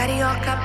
Carioca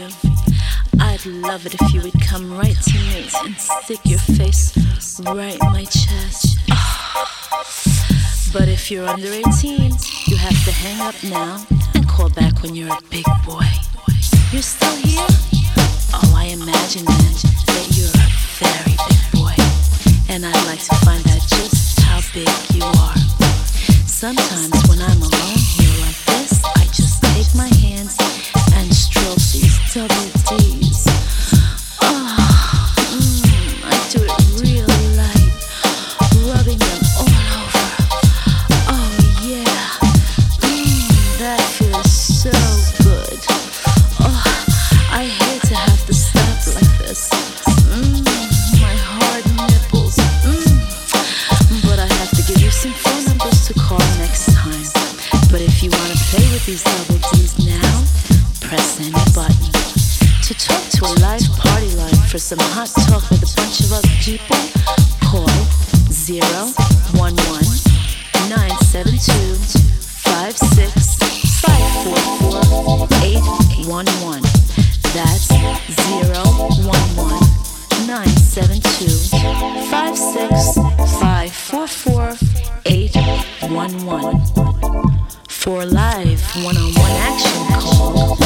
you. I'd love it if you would come right to me and stick your face right in my chest. But if you're under 18, you have to hang up now and call back when you're a big boy. You're still here? Oh, I imagine that you're a very big boy. And I'd like to find out just how big you are. Sometimes to call next time. But if you want to play with these double D's now, press any button. To talk to a live party line for some hot talk with a bunch of other people, one on one action, call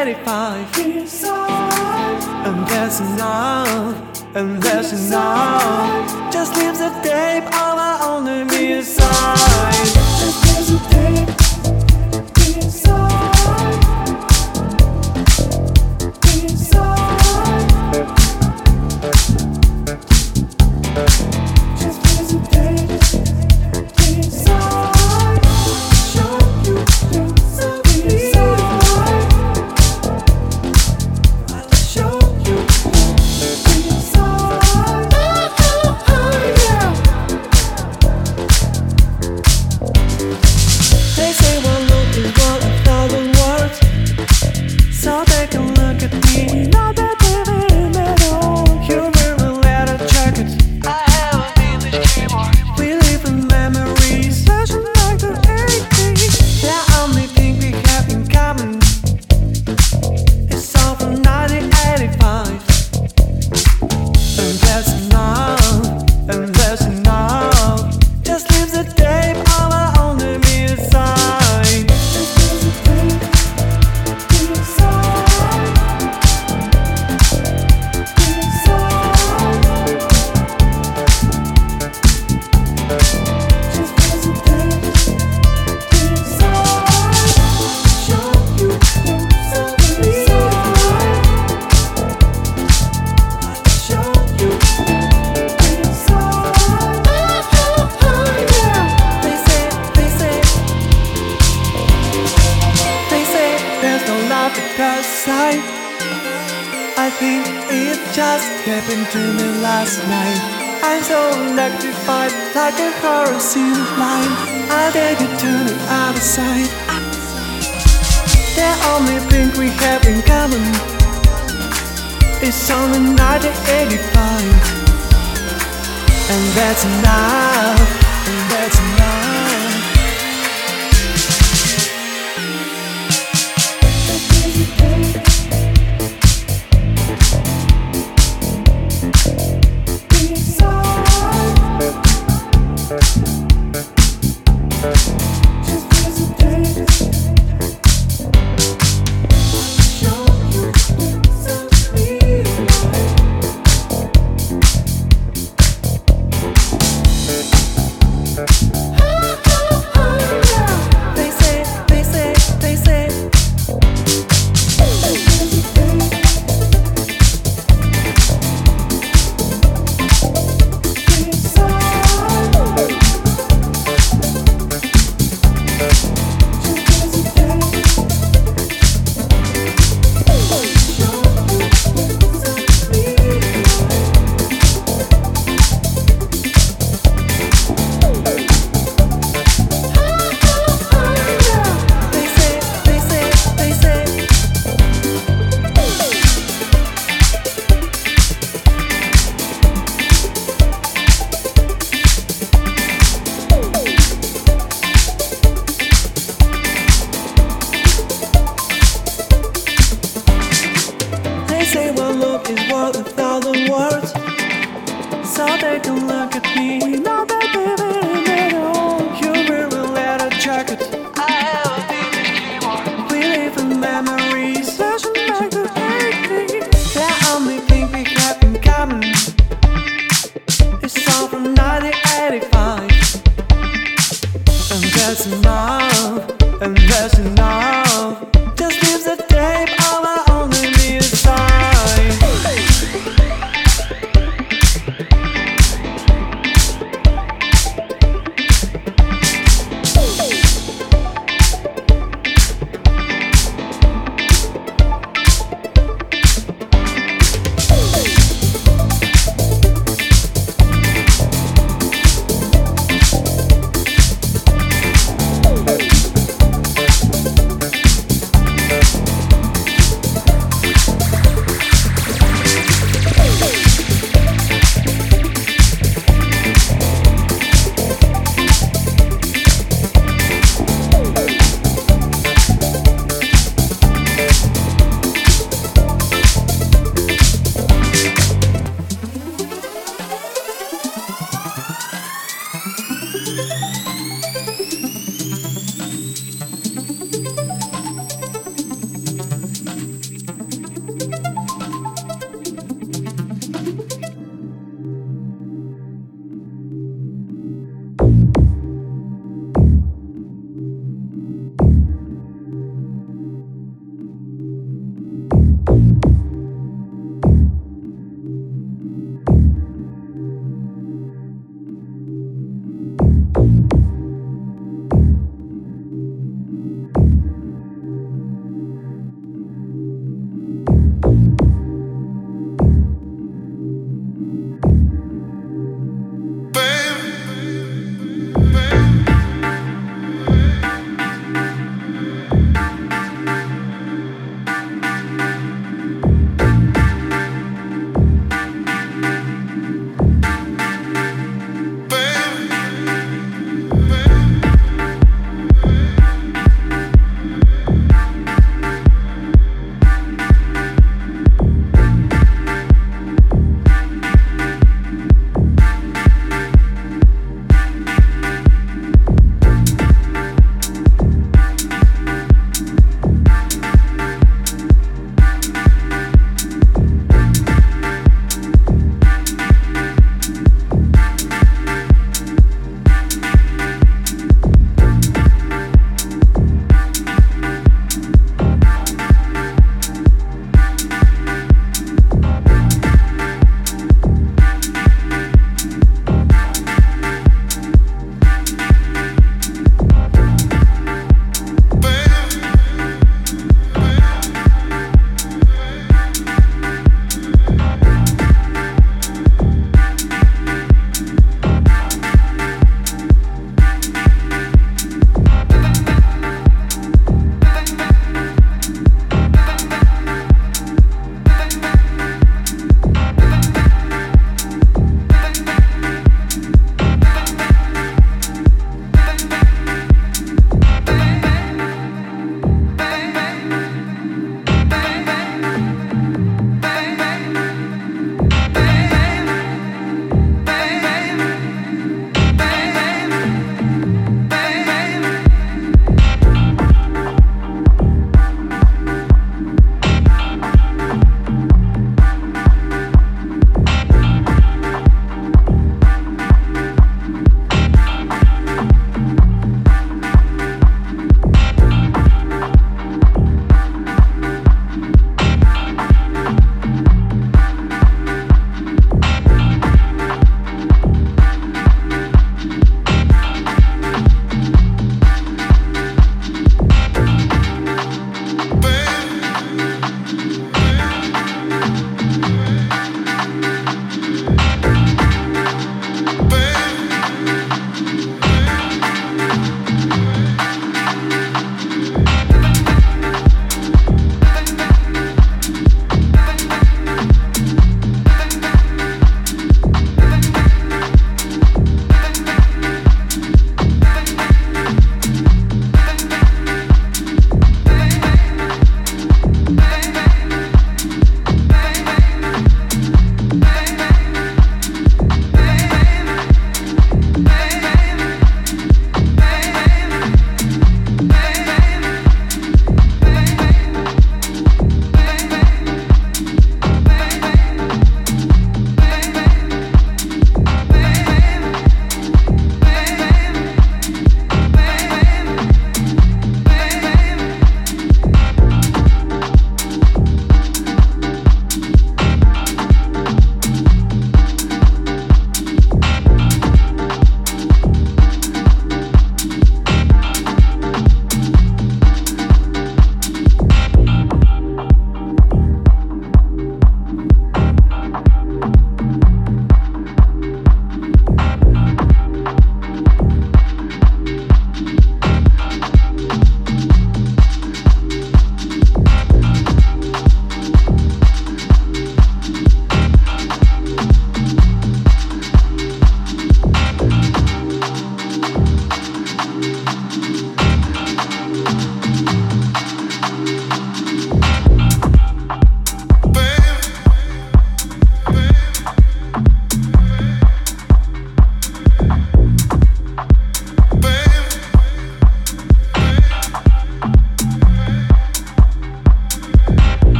85 years old. And there's enough, and there's enough. Just leaves a tape of our only inside. happened to me last night. I'm so electrified, like a horror scene. I'll take you to the other side. The only thing we have in common is on the 1985, and that's enough. And that's enough.